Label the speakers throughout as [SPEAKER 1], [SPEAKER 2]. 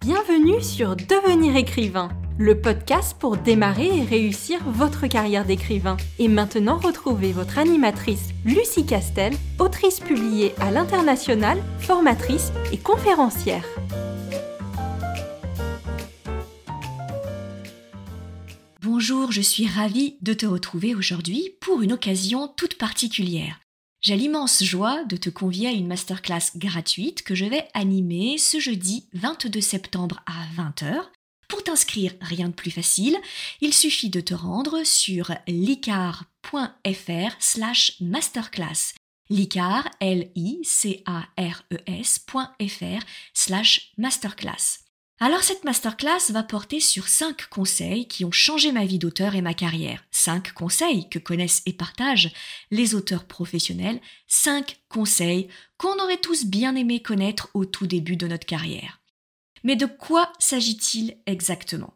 [SPEAKER 1] Bienvenue sur Devenir écrivain, le podcast pour démarrer et réussir votre carrière d'écrivain. Et maintenant, retrouvez votre animatrice Lucie Castel, autrice publiée à l'international, formatrice et conférencière.
[SPEAKER 2] Bonjour, je suis ravie de te retrouver aujourd'hui pour une occasion toute particulière. J'ai l'immense joie de te convier à une masterclass gratuite que je vais animer ce jeudi 22 septembre à 20h. Pour t'inscrire, rien de plus facile, il suffit de te rendre sur licar.fr slash masterclass. Licar, L-I-C-A-R-E-S.fr slash masterclass. Alors cette masterclass va porter sur 5 conseils qui ont changé ma vie d'auteur et ma carrière. 5 conseils que connaissent et partagent les auteurs professionnels. 5 conseils qu'on aurait tous bien aimé connaître au tout début de notre carrière. Mais de quoi s'agit-il exactement?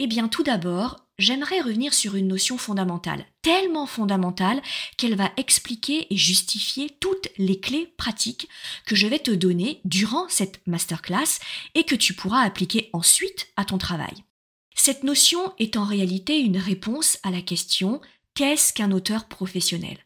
[SPEAKER 2] Eh bien tout d'abord, j'aimerais revenir sur une notion fondamentale, tellement fondamentale qu'elle va expliquer et justifier toutes les clés pratiques que je vais te donner durant cette masterclass et que tu pourras appliquer ensuite à ton travail. Cette notion est en réalité une réponse à la question qu'est-ce qu'un auteur professionnel?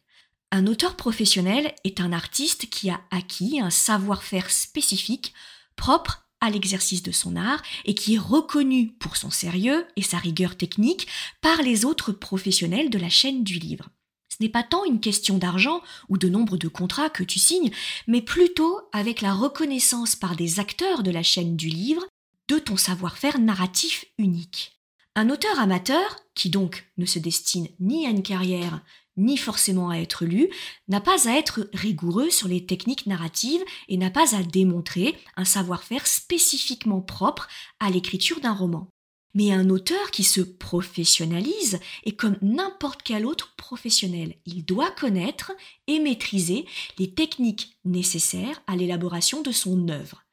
[SPEAKER 2] Un auteur professionnel est un artiste qui a acquis un savoir-faire spécifique propre l'exercice de son art et qui est reconnu pour son sérieux et sa rigueur technique par les autres professionnels de la chaîne du livre. Ce n'est pas tant une question d'argent ou de nombre de contrats que tu signes, mais plutôt avec la reconnaissance par des acteurs de la chaîne du livre de ton savoir-faire narratif unique. Un auteur amateur, qui donc ne se destine ni à une carrière ni forcément à être lu, n'a pas à être rigoureux sur les techniques narratives et n'a pas à démontrer un savoir-faire spécifiquement propre à l'écriture d'un roman. Mais un auteur qui se professionnalise est comme n'importe quel autre professionnel. Il doit connaître et maîtriser les techniques nécessaires à l'élaboration de son œuvre.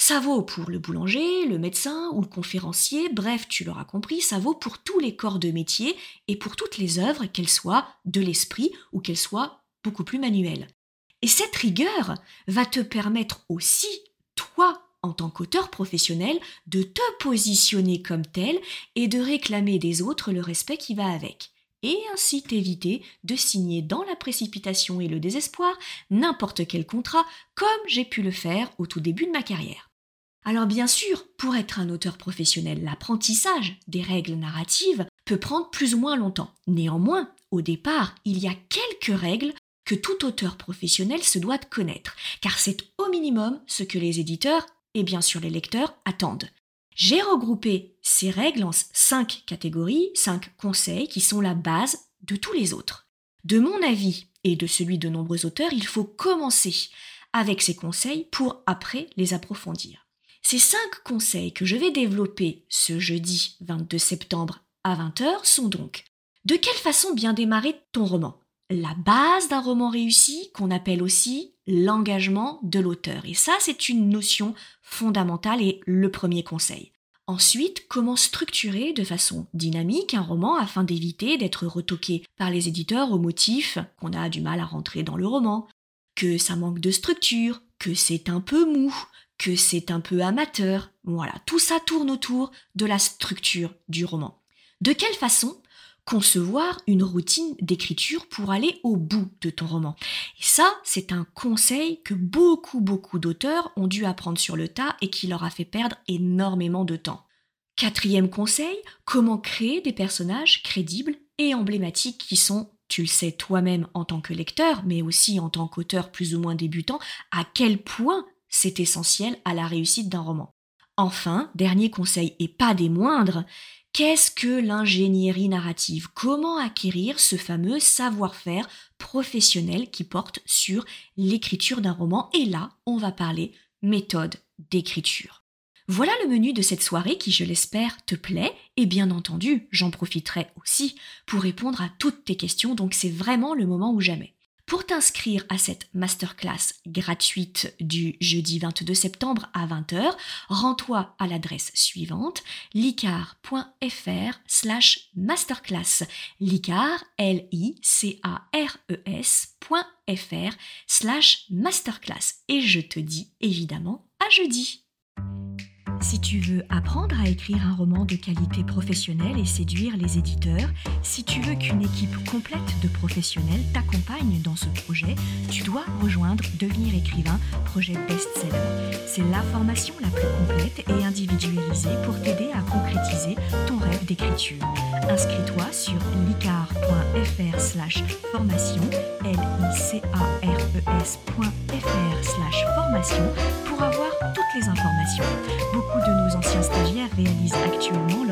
[SPEAKER 2] Ça vaut pour le boulanger, le médecin ou le conférencier, bref, tu l'auras compris, ça vaut pour tous les corps de métier et pour toutes les œuvres, qu'elles soient de l'esprit ou qu'elles soient beaucoup plus manuelles. Et cette rigueur va te permettre aussi, toi, en tant qu'auteur professionnel, de te positionner comme tel et de réclamer des autres le respect qui va avec et ainsi t'éviter de signer dans la précipitation et le désespoir n'importe quel contrat comme j'ai pu le faire au tout début de ma carrière. Alors bien sûr, pour être un auteur professionnel, l'apprentissage des règles narratives peut prendre plus ou moins longtemps. Néanmoins, au départ, il y a quelques règles que tout auteur professionnel se doit de connaître, car c'est au minimum ce que les éditeurs et bien sûr les lecteurs attendent. J'ai regroupé ces règles en cinq catégories, cinq conseils qui sont la base de tous les autres. De mon avis et de celui de nombreux auteurs, il faut commencer avec ces conseils pour après les approfondir. Ces cinq conseils que je vais développer ce jeudi 22 septembre à 20h sont donc de quelle façon bien démarrer ton roman? La base d'un roman réussi qu'on appelle aussi l'engagement de l'auteur. Et ça, c'est une notion fondamentale et le premier conseil. Ensuite, comment structurer de façon dynamique un roman afin d'éviter d'être retoqué par les éditeurs au motif qu'on a du mal à rentrer dans le roman, que ça manque de structure, que c'est un peu mou, que c'est un peu amateur. Voilà, tout ça tourne autour de la structure du roman. De quelle façon concevoir une routine d'écriture pour aller au bout de ton roman? Et ça, c'est un conseil que beaucoup, beaucoup d'auteurs ont dû apprendre sur le tas et qui leur a fait perdre énormément de temps. Quatrième conseil, comment créer des personnages crédibles et emblématiques qui sont, tu le sais toi-même en tant que lecteur, mais aussi en tant qu'auteur plus ou moins débutant, à quel point c'est essentiel à la réussite d'un roman. Enfin, dernier conseil et pas des moindres, qu'est-ce que l'ingénierie narrative? Comment acquérir ce fameux savoir-faire professionnel qui porte sur l'écriture d'un roman? Et là, on va parler méthode d'écriture. Voilà le menu de cette soirée qui, je l'espère, te plaît et bien entendu, j'en profiterai aussi pour répondre à toutes tes questions, donc c'est vraiment le moment ou jamais. Pour t'inscrire à cette masterclass gratuite du jeudi 22 septembre à 20h, rends-toi à l'adresse suivante licar.fr slash masterclass. Licar, L-I-C-A-R-E-S.fr slash masterclass. Et je te dis évidemment à jeudi. Si tu veux apprendre à écrire un roman de qualité professionnelle et séduire les éditeurs, si tu veux qu'une équipe complète de professionnels t'accompagne dans ce projet, tu dois rejoindre Devenir écrivain, projet best-seller. C'est la formation la plus complète et individualisée pour t'aider à concrétiser ton rêve Inscris-toi sur licar.fr slash formation, l i c a r e slash formation pour avoir toutes les informations. Beaucoup de nos anciens stagiaires réalisent actuellement